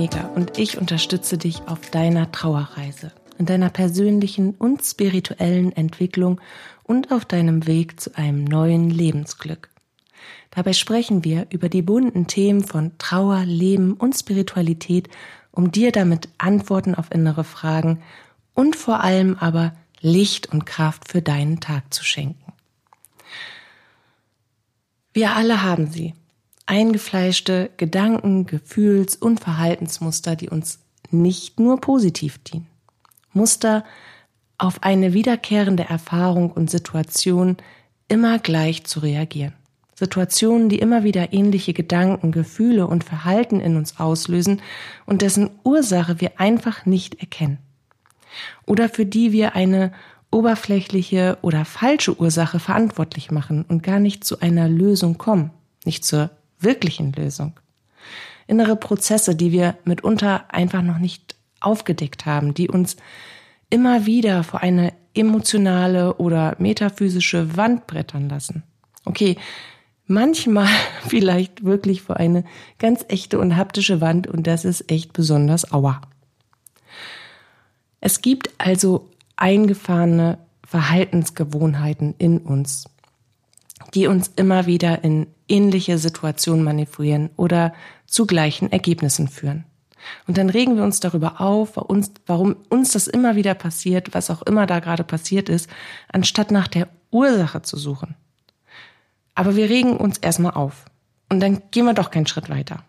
Hüniger und ich unterstütze dich auf deiner Trauerreise, in deiner persönlichen und spirituellen Entwicklung und auf deinem Weg zu einem neuen Lebensglück. Dabei sprechen wir über die bunten Themen von Trauer, Leben und Spiritualität, um dir damit Antworten auf innere Fragen und vor allem aber Licht und Kraft für deinen Tag zu schenken. Wir alle haben sie, eingefleischte Gedanken, Gefühls- und Verhaltensmuster, die uns nicht nur positiv dienen. Muster auf eine wiederkehrende Erfahrung und Situation immer gleich zu reagieren. Situationen, die immer wieder ähnliche Gedanken, Gefühle und Verhalten in uns auslösen und dessen Ursache wir einfach nicht erkennen. Oder für die wir eine oberflächliche oder falsche Ursache verantwortlich machen und gar nicht zu einer Lösung kommen, nicht zur wirklichen Lösung. Innere Prozesse, die wir mitunter einfach noch nicht aufgedeckt haben, die uns immer wieder vor eine emotionale oder metaphysische Wand brettern lassen. Okay, manchmal vielleicht wirklich vor eine ganz echte und haptische Wand und das ist echt besonders aua. Es gibt also eingefahrene Verhaltensgewohnheiten in uns, die uns immer wieder in ähnliche Situationen manövrieren oder zu gleichen Ergebnissen führen. Und dann regen wir uns darüber auf, warum uns das immer wieder passiert, was auch immer da gerade passiert ist, anstatt nach der Ursache zu suchen. Aber wir regen uns erstmal auf. Und dann gehen wir doch keinen Schritt weiter.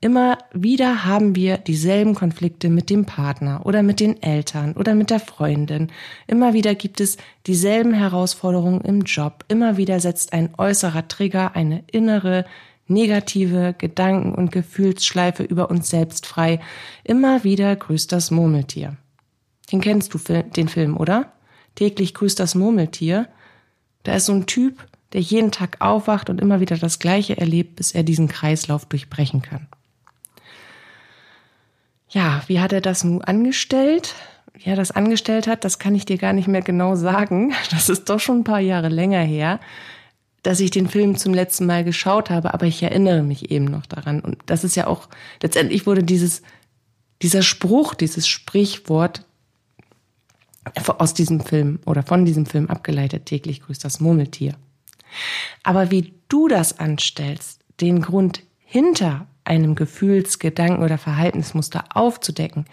Immer wieder haben wir dieselben Konflikte mit dem Partner oder mit den Eltern oder mit der Freundin. Immer wieder gibt es dieselben Herausforderungen im Job. Immer wieder setzt ein äußerer Trigger eine innere negative Gedanken- und Gefühlsschleife über uns selbst frei. Immer wieder grüßt das Murmeltier. Den kennst du, den Film, oder? Täglich grüßt das Murmeltier. Da ist so ein Typ, der jeden Tag aufwacht und immer wieder das Gleiche erlebt, bis er diesen Kreislauf durchbrechen kann. Ja, wie hat er das nun angestellt? Wie er das angestellt hat, das kann ich dir gar nicht mehr genau sagen. Das ist doch schon ein paar Jahre länger her, dass ich den Film zum letzten Mal geschaut habe, aber ich erinnere mich eben noch daran. Und das ist ja auch, letztendlich wurde dieses, dieser Spruch, dieses Sprichwort aus diesem Film oder von diesem Film abgeleitet, täglich grüßt das Murmeltier. Aber wie du das anstellst, den Grund hinter einem Gefühls-, Gedanken- oder Verhaltensmuster aufzudecken,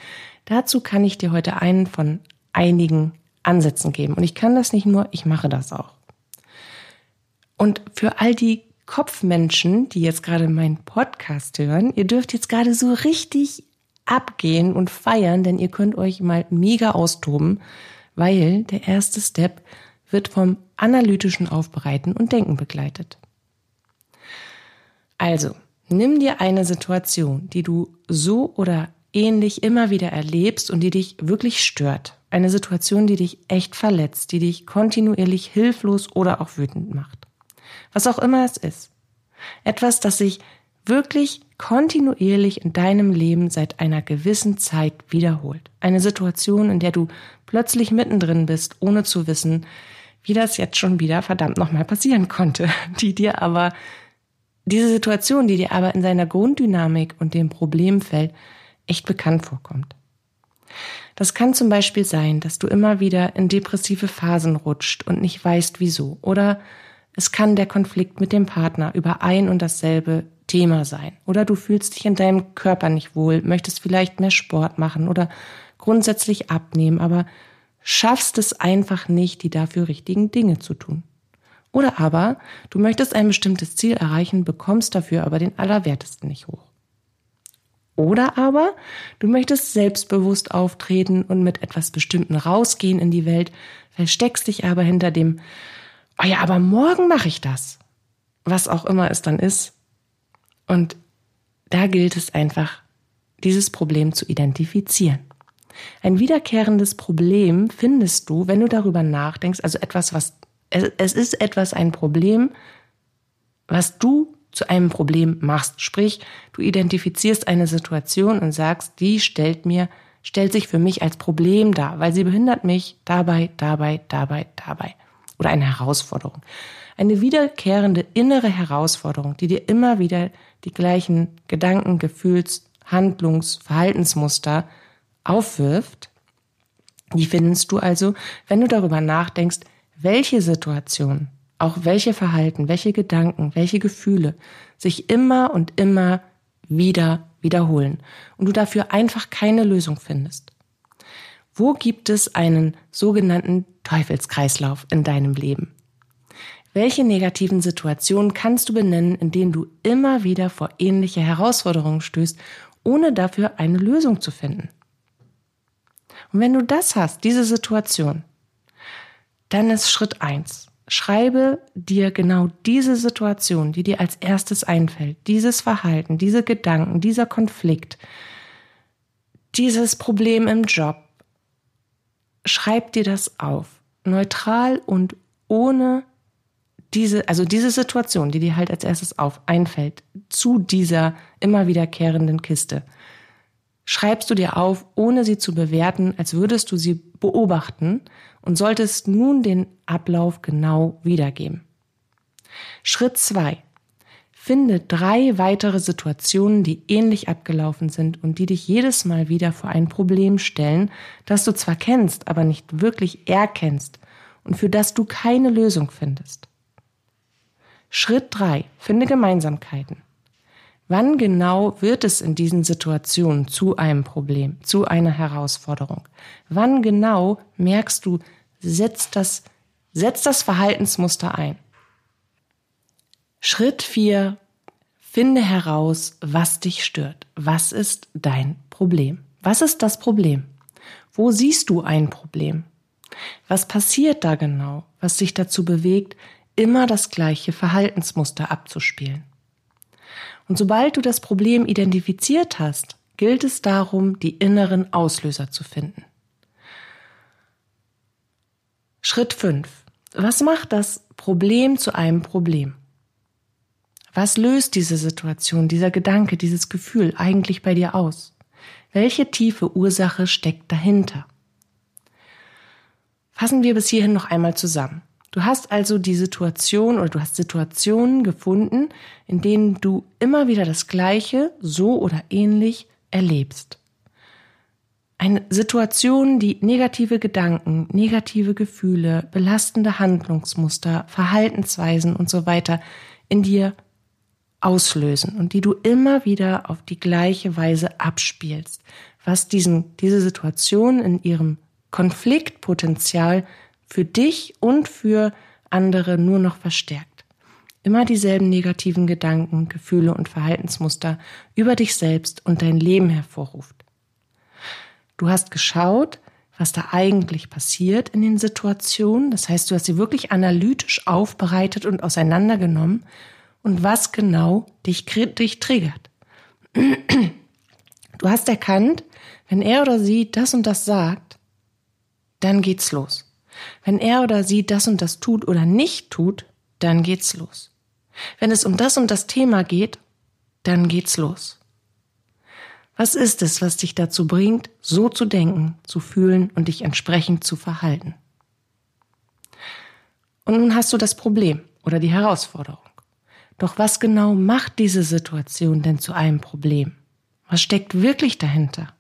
dazu kann ich dir heute einen von einigen Ansätzen geben. Und ich kann das nicht nur, ich mache das auch. Und für all die Kopfmenschen, die jetzt gerade meinen Podcast hören, ihr dürft jetzt gerade so richtig abgehen und feiern, denn ihr könnt euch mal mega austoben, weil der erste Step wird vom analytischen Aufbereiten und Denken begleitet. Also, Nimm dir eine Situation, die du so oder ähnlich immer wieder erlebst und die dich wirklich stört. Eine Situation, die dich echt verletzt, die dich kontinuierlich hilflos oder auch wütend macht. Was auch immer es ist. Etwas, das sich wirklich kontinuierlich in deinem Leben seit einer gewissen Zeit wiederholt. Eine Situation, in der du plötzlich mittendrin bist, ohne zu wissen, wie das jetzt schon wieder verdammt nochmal passieren konnte, die dir aber diese Situation, die dir aber in seiner Grunddynamik und dem Problemfeld echt bekannt vorkommt. Das kann zum Beispiel sein, dass du immer wieder in depressive Phasen rutscht und nicht weißt wieso. Oder es kann der Konflikt mit dem Partner über ein und dasselbe Thema sein. Oder du fühlst dich in deinem Körper nicht wohl, möchtest vielleicht mehr Sport machen oder grundsätzlich abnehmen, aber schaffst es einfach nicht, die dafür richtigen Dinge zu tun. Oder aber du möchtest ein bestimmtes Ziel erreichen, bekommst dafür aber den Allerwertesten nicht hoch. Oder aber du möchtest selbstbewusst auftreten und mit etwas Bestimmten rausgehen in die Welt, versteckst dich aber hinter dem, oh ja, aber morgen mache ich das. Was auch immer es dann ist. Und da gilt es einfach, dieses Problem zu identifizieren. Ein wiederkehrendes Problem findest du, wenn du darüber nachdenkst, also etwas, was, es ist etwas, ein Problem, was du zu einem Problem machst. Sprich, du identifizierst eine Situation und sagst, die stellt mir, stellt sich für mich als Problem dar, weil sie behindert mich dabei, dabei, dabei, dabei. Oder eine Herausforderung. Eine wiederkehrende innere Herausforderung, die dir immer wieder die gleichen Gedanken, Gefühls, Handlungs-, Verhaltensmuster aufwirft, die findest du also, wenn du darüber nachdenkst, welche Situation, auch welche Verhalten, welche Gedanken, welche Gefühle sich immer und immer wieder wiederholen und du dafür einfach keine Lösung findest. Wo gibt es einen sogenannten Teufelskreislauf in deinem Leben? Welche negativen Situationen kannst du benennen, in denen du immer wieder vor ähnliche Herausforderungen stößt, ohne dafür eine Lösung zu finden? Und wenn du das hast, diese Situation, dann ist Schritt eins. Schreibe dir genau diese Situation, die dir als erstes einfällt, dieses Verhalten, diese Gedanken, dieser Konflikt, dieses Problem im Job. Schreib dir das auf, neutral und ohne diese, also diese Situation, die dir halt als erstes auf einfällt, zu dieser immer wiederkehrenden Kiste schreibst du dir auf, ohne sie zu bewerten, als würdest du sie beobachten und solltest nun den Ablauf genau wiedergeben. Schritt zwei: Finde drei weitere Situationen, die ähnlich abgelaufen sind und die dich jedes Mal wieder vor ein Problem stellen, das du zwar kennst, aber nicht wirklich erkennst und für das du keine Lösung findest. Schritt drei: Finde Gemeinsamkeiten. Wann genau wird es in diesen Situationen zu einem Problem, zu einer Herausforderung? Wann genau merkst du, setzt das, setzt das Verhaltensmuster ein? Schritt vier: Finde heraus, was dich stört. Was ist dein Problem? Was ist das Problem? Wo siehst du ein Problem? Was passiert da genau, was dich dazu bewegt, immer das gleiche Verhaltensmuster abzuspielen? Und sobald du das Problem identifiziert hast, gilt es darum, die inneren Auslöser zu finden. Schritt 5. Was macht das Problem zu einem Problem? Was löst diese Situation, dieser Gedanke, dieses Gefühl eigentlich bei dir aus? Welche tiefe Ursache steckt dahinter? Fassen wir bis hierhin noch einmal zusammen. Du hast also die Situation oder du hast Situationen gefunden, in denen du immer wieder das Gleiche, so oder ähnlich erlebst. Eine Situation, die negative Gedanken, negative Gefühle, belastende Handlungsmuster, Verhaltensweisen und so weiter in dir auslösen und die du immer wieder auf die gleiche Weise abspielst, was diesen, diese Situation in ihrem Konfliktpotenzial für dich und für andere nur noch verstärkt. Immer dieselben negativen Gedanken, Gefühle und Verhaltensmuster über dich selbst und dein Leben hervorruft. Du hast geschaut, was da eigentlich passiert in den Situationen. Das heißt, du hast sie wirklich analytisch aufbereitet und auseinandergenommen und was genau dich, dich triggert. Du hast erkannt, wenn er oder sie das und das sagt, dann geht's los. Wenn er oder sie das und das tut oder nicht tut, dann geht's los. Wenn es um das und das Thema geht, dann geht's los. Was ist es, was dich dazu bringt, so zu denken, zu fühlen und dich entsprechend zu verhalten? Und nun hast du das Problem oder die Herausforderung. Doch was genau macht diese Situation denn zu einem Problem? Was steckt wirklich dahinter?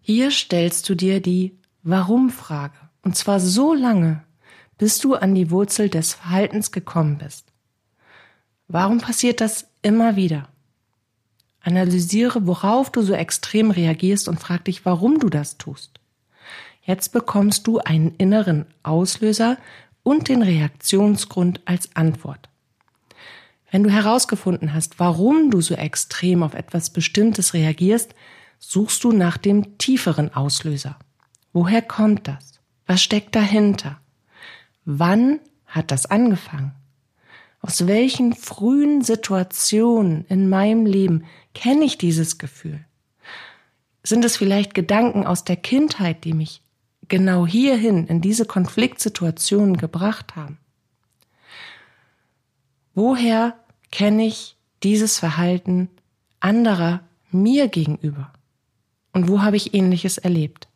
Hier stellst du dir die Warum-Frage. Und zwar so lange, bis du an die Wurzel des Verhaltens gekommen bist. Warum passiert das immer wieder? Analysiere, worauf du so extrem reagierst und frag dich, warum du das tust. Jetzt bekommst du einen inneren Auslöser und den Reaktionsgrund als Antwort. Wenn du herausgefunden hast, warum du so extrem auf etwas Bestimmtes reagierst, suchst du nach dem tieferen Auslöser. Woher kommt das? Was steckt dahinter? Wann hat das angefangen? Aus welchen frühen Situationen in meinem Leben kenne ich dieses Gefühl? Sind es vielleicht Gedanken aus der Kindheit, die mich genau hierhin in diese Konfliktsituationen gebracht haben? Woher kenne ich dieses Verhalten anderer mir gegenüber? Und wo habe ich ähnliches erlebt?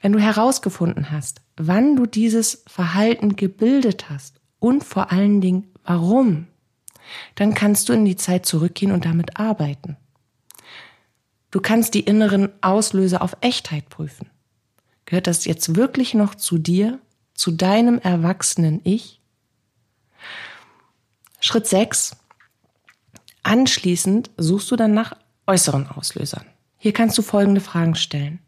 Wenn du herausgefunden hast, wann du dieses Verhalten gebildet hast und vor allen Dingen warum, dann kannst du in die Zeit zurückgehen und damit arbeiten. Du kannst die inneren Auslöser auf Echtheit prüfen. Gehört das jetzt wirklich noch zu dir, zu deinem erwachsenen Ich? Schritt 6. Anschließend suchst du dann nach äußeren Auslösern. Hier kannst du folgende Fragen stellen.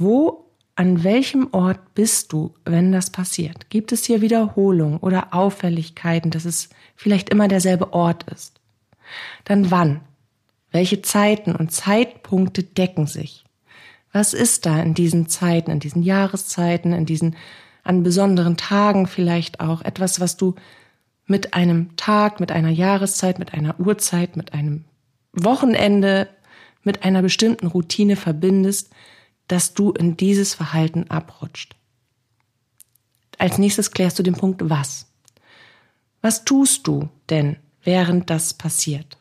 Wo, an welchem Ort bist du, wenn das passiert? Gibt es hier Wiederholung oder Auffälligkeiten, dass es vielleicht immer derselbe Ort ist? Dann wann? Welche Zeiten und Zeitpunkte decken sich? Was ist da in diesen Zeiten, in diesen Jahreszeiten, in diesen an besonderen Tagen vielleicht auch etwas, was du mit einem Tag, mit einer Jahreszeit, mit einer Uhrzeit, mit einem Wochenende, mit einer bestimmten Routine verbindest, dass du in dieses Verhalten abrutscht. Als nächstes klärst du den Punkt was. Was tust du denn, während das passiert?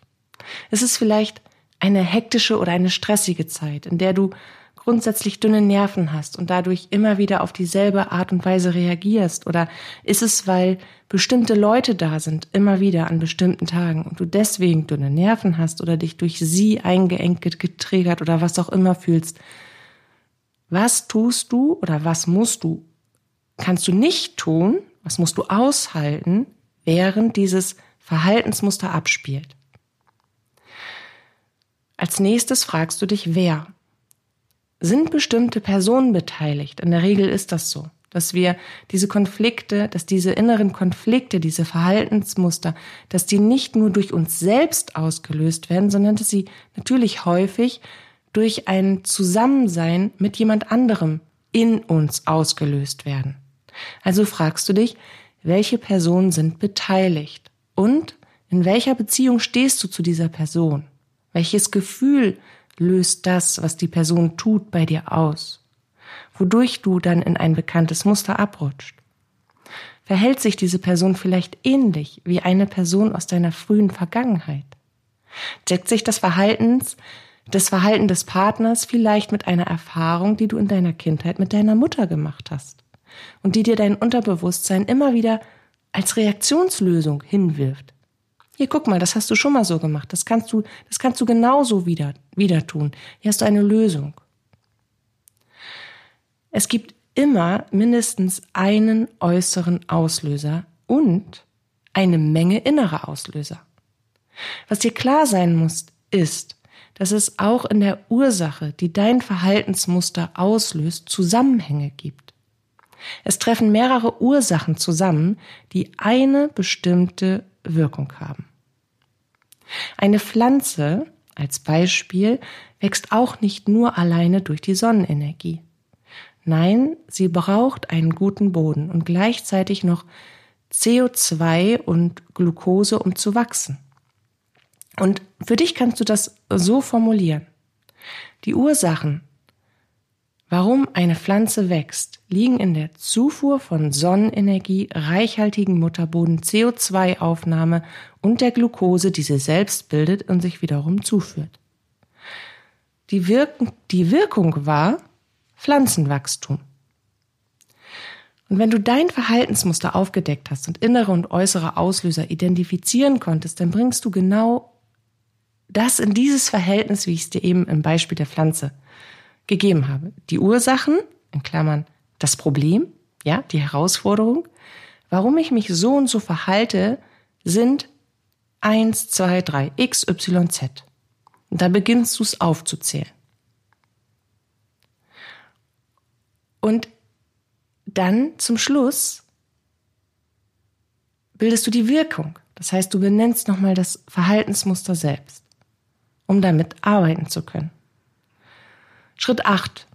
Es ist vielleicht eine hektische oder eine stressige Zeit, in der du grundsätzlich dünne Nerven hast und dadurch immer wieder auf dieselbe Art und Weise reagierst? Oder ist es, weil bestimmte Leute da sind, immer wieder an bestimmten Tagen und du deswegen dünne Nerven hast oder dich durch sie eingeengt, getriggert oder was auch immer fühlst? Was tust du oder was musst du, kannst du nicht tun, was musst du aushalten, während dieses Verhaltensmuster abspielt? Als nächstes fragst du dich, wer sind bestimmte Personen beteiligt. In der Regel ist das so, dass wir diese Konflikte, dass diese inneren Konflikte, diese Verhaltensmuster, dass die nicht nur durch uns selbst ausgelöst werden, sondern dass sie natürlich häufig durch ein Zusammensein mit jemand anderem in uns ausgelöst werden. Also fragst du dich, welche Personen sind beteiligt und in welcher Beziehung stehst du zu dieser Person? Welches Gefühl löst das, was die Person tut, bei dir aus, wodurch du dann in ein bekanntes Muster abrutscht. Verhält sich diese Person vielleicht ähnlich wie eine Person aus deiner frühen Vergangenheit? Deckt sich das Verhaltens, das Verhalten des Partners vielleicht mit einer Erfahrung, die du in deiner Kindheit mit deiner Mutter gemacht hast und die dir dein Unterbewusstsein immer wieder als Reaktionslösung hinwirft? Hier, guck mal, das hast du schon mal so gemacht. Das kannst du, das kannst du genauso wieder, wieder tun. Hier hast du eine Lösung. Es gibt immer mindestens einen äußeren Auslöser und eine Menge innere Auslöser. Was dir klar sein muss, ist, dass es auch in der Ursache, die dein Verhaltensmuster auslöst, Zusammenhänge gibt. Es treffen mehrere Ursachen zusammen, die eine bestimmte Wirkung haben. Eine Pflanze als Beispiel wächst auch nicht nur alleine durch die Sonnenenergie. Nein, sie braucht einen guten Boden und gleichzeitig noch CO2 und Glucose, um zu wachsen. Und für dich kannst du das so formulieren. Die Ursachen Warum eine Pflanze wächst, liegen in der Zufuhr von Sonnenenergie, reichhaltigen Mutterboden, CO2-Aufnahme und der Glucose, die sie selbst bildet und sich wiederum zuführt. Die, Wirk die Wirkung war Pflanzenwachstum. Und wenn du dein Verhaltensmuster aufgedeckt hast und innere und äußere Auslöser identifizieren konntest, dann bringst du genau das in dieses Verhältnis, wie ich es dir eben im Beispiel der Pflanze gegeben habe. Die Ursachen, in Klammern das Problem, ja, die Herausforderung, warum ich mich so und so verhalte, sind 1, 2, 3, X, Y, Z. Und da beginnst du es aufzuzählen. Und dann zum Schluss bildest du die Wirkung. Das heißt, du benennst nochmal das Verhaltensmuster selbst, um damit arbeiten zu können. Schritt 8.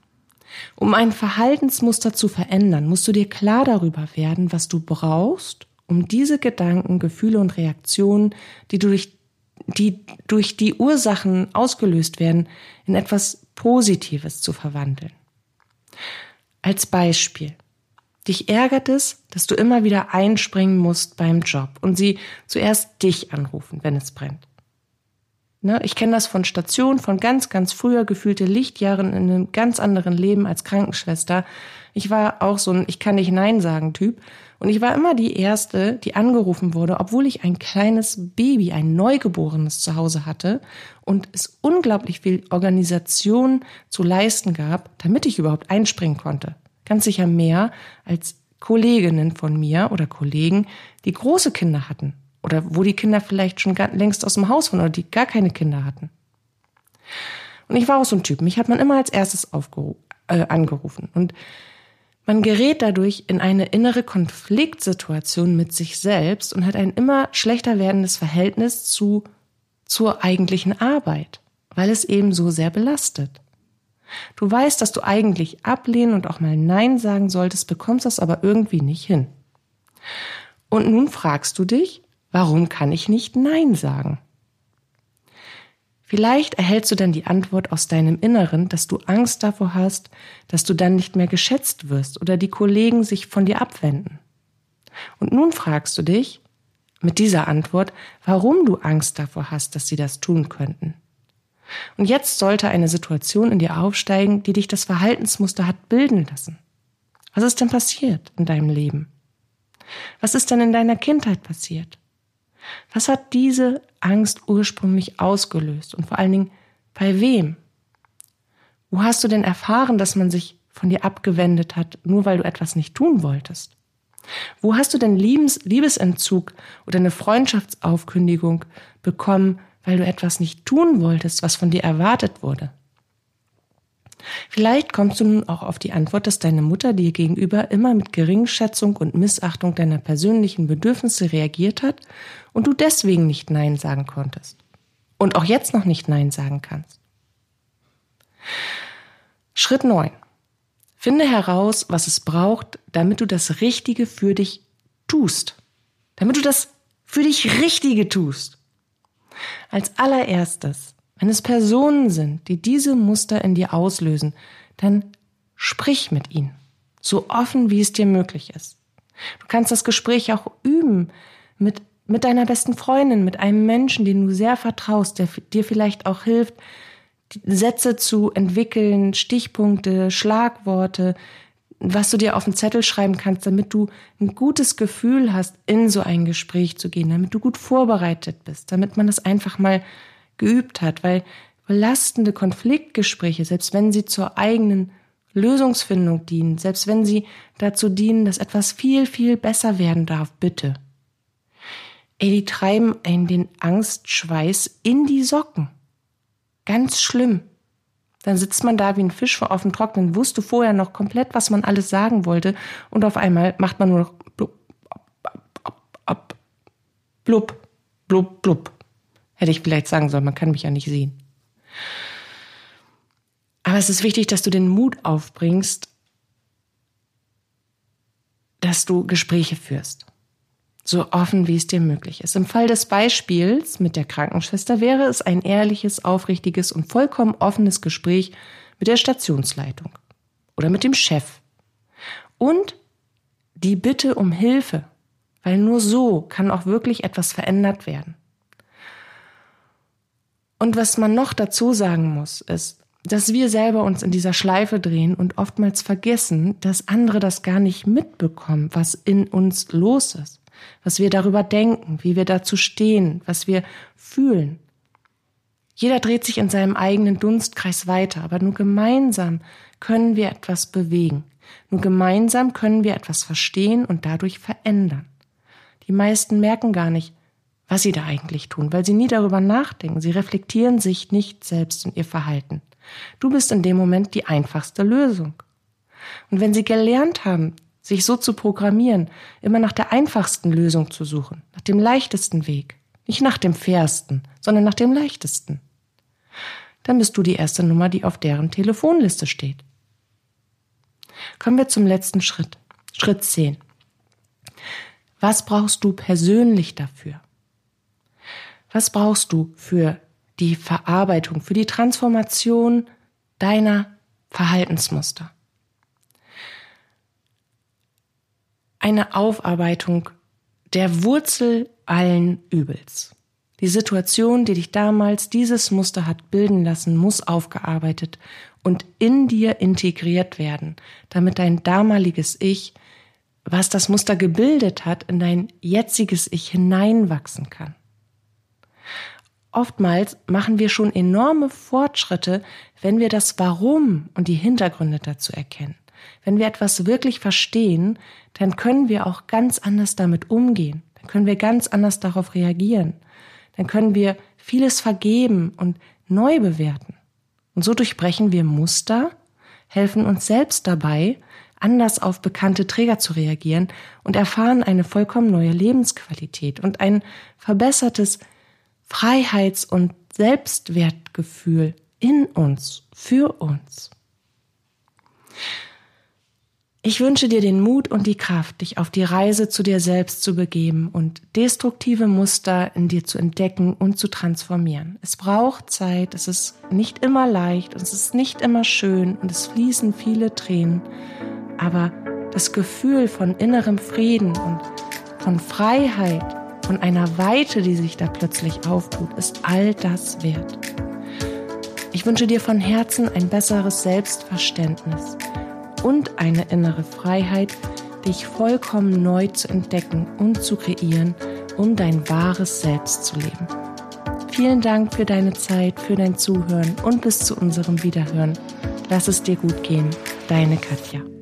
Um ein Verhaltensmuster zu verändern, musst du dir klar darüber werden, was du brauchst, um diese Gedanken, Gefühle und Reaktionen, die durch die durch die Ursachen ausgelöst werden, in etwas Positives zu verwandeln. Als Beispiel. Dich ärgert es, dass du immer wieder einspringen musst beim Job und sie zuerst dich anrufen, wenn es brennt. Ne, ich kenne das von Stationen, von ganz, ganz früher gefühlte Lichtjahren in einem ganz anderen Leben als Krankenschwester. Ich war auch so ein Ich kann nicht Nein sagen Typ. Und ich war immer die Erste, die angerufen wurde, obwohl ich ein kleines Baby, ein Neugeborenes zu Hause hatte und es unglaublich viel Organisation zu leisten gab, damit ich überhaupt einspringen konnte. Ganz sicher mehr als Kolleginnen von mir oder Kollegen, die große Kinder hatten oder wo die Kinder vielleicht schon längst aus dem Haus waren oder die gar keine Kinder hatten. Und ich war auch so ein Typ. Mich hat man immer als erstes äh, angerufen. Und man gerät dadurch in eine innere Konfliktsituation mit sich selbst und hat ein immer schlechter werdendes Verhältnis zu, zur eigentlichen Arbeit, weil es eben so sehr belastet. Du weißt, dass du eigentlich ablehnen und auch mal Nein sagen solltest, bekommst das aber irgendwie nicht hin. Und nun fragst du dich, warum kann ich nicht Nein sagen? Vielleicht erhältst du dann die Antwort aus deinem Inneren, dass du Angst davor hast, dass du dann nicht mehr geschätzt wirst oder die Kollegen sich von dir abwenden. Und nun fragst du dich mit dieser Antwort, warum du Angst davor hast, dass sie das tun könnten. Und jetzt sollte eine Situation in dir aufsteigen, die dich das Verhaltensmuster hat bilden lassen. Was ist denn passiert in deinem Leben? Was ist denn in deiner Kindheit passiert? Was hat diese Angst ursprünglich ausgelöst und vor allen Dingen bei wem? Wo hast du denn erfahren, dass man sich von dir abgewendet hat, nur weil du etwas nicht tun wolltest? Wo hast du denn Liebes Liebesentzug oder eine Freundschaftsaufkündigung bekommen, weil du etwas nicht tun wolltest, was von dir erwartet wurde. Vielleicht kommst du nun auch auf die Antwort, dass deine Mutter dir gegenüber immer mit Geringschätzung und Missachtung deiner persönlichen Bedürfnisse reagiert hat und du deswegen nicht Nein sagen konntest. Und auch jetzt noch nicht Nein sagen kannst. Schritt 9. Finde heraus, was es braucht, damit du das Richtige für dich tust. Damit du das für dich Richtige tust. Als allererstes, wenn es Personen sind, die diese Muster in dir auslösen, dann sprich mit ihnen, so offen wie es dir möglich ist. Du kannst das Gespräch auch üben mit, mit deiner besten Freundin, mit einem Menschen, den du sehr vertraust, der dir vielleicht auch hilft, Sätze zu entwickeln, Stichpunkte, Schlagworte, was du dir auf den Zettel schreiben kannst, damit du ein gutes Gefühl hast, in so ein Gespräch zu gehen, damit du gut vorbereitet bist, damit man das einfach mal geübt hat, weil belastende Konfliktgespräche, selbst wenn sie zur eigenen Lösungsfindung dienen, selbst wenn sie dazu dienen, dass etwas viel, viel besser werden darf, bitte. Ey, die treiben einen den Angstschweiß in die Socken. Ganz schlimm. Dann sitzt man da wie ein Fisch auf dem Trocknen, wusste vorher noch komplett, was man alles sagen wollte, und auf einmal macht man nur noch blub, ab, blub, blub, blub. Hätte ich vielleicht sagen sollen, man kann mich ja nicht sehen. Aber es ist wichtig, dass du den Mut aufbringst, dass du Gespräche führst so offen wie es dir möglich ist. Im Fall des Beispiels mit der Krankenschwester wäre es ein ehrliches, aufrichtiges und vollkommen offenes Gespräch mit der Stationsleitung oder mit dem Chef. Und die Bitte um Hilfe, weil nur so kann auch wirklich etwas verändert werden. Und was man noch dazu sagen muss, ist, dass wir selber uns in dieser Schleife drehen und oftmals vergessen, dass andere das gar nicht mitbekommen, was in uns los ist was wir darüber denken, wie wir dazu stehen, was wir fühlen. Jeder dreht sich in seinem eigenen Dunstkreis weiter, aber nur gemeinsam können wir etwas bewegen. Nur gemeinsam können wir etwas verstehen und dadurch verändern. Die meisten merken gar nicht, was sie da eigentlich tun, weil sie nie darüber nachdenken. Sie reflektieren sich nicht selbst und ihr Verhalten. Du bist in dem Moment die einfachste Lösung. Und wenn sie gelernt haben, sich so zu programmieren, immer nach der einfachsten Lösung zu suchen, nach dem leichtesten Weg, nicht nach dem fairsten, sondern nach dem leichtesten. Dann bist du die erste Nummer, die auf deren Telefonliste steht. Kommen wir zum letzten Schritt. Schritt 10. Was brauchst du persönlich dafür? Was brauchst du für die Verarbeitung, für die Transformation deiner Verhaltensmuster? Eine Aufarbeitung der Wurzel allen Übels. Die Situation, die dich damals dieses Muster hat bilden lassen, muss aufgearbeitet und in dir integriert werden, damit dein damaliges Ich, was das Muster gebildet hat, in dein jetziges Ich hineinwachsen kann. Oftmals machen wir schon enorme Fortschritte, wenn wir das Warum und die Hintergründe dazu erkennen. Wenn wir etwas wirklich verstehen, dann können wir auch ganz anders damit umgehen. Dann können wir ganz anders darauf reagieren. Dann können wir vieles vergeben und neu bewerten. Und so durchbrechen wir Muster, helfen uns selbst dabei, anders auf bekannte Träger zu reagieren und erfahren eine vollkommen neue Lebensqualität und ein verbessertes Freiheits- und Selbstwertgefühl in uns, für uns. Ich wünsche dir den Mut und die Kraft, dich auf die Reise zu dir selbst zu begeben und destruktive Muster in dir zu entdecken und zu transformieren. Es braucht Zeit, es ist nicht immer leicht, und es ist nicht immer schön und es fließen viele Tränen, aber das Gefühl von innerem Frieden und von Freiheit und einer Weite, die sich da plötzlich auftut, ist all das wert. Ich wünsche dir von Herzen ein besseres Selbstverständnis und eine innere Freiheit, dich vollkommen neu zu entdecken und zu kreieren, um dein wahres Selbst zu leben. Vielen Dank für deine Zeit, für dein Zuhören und bis zu unserem Wiederhören. Lass es dir gut gehen, deine Katja.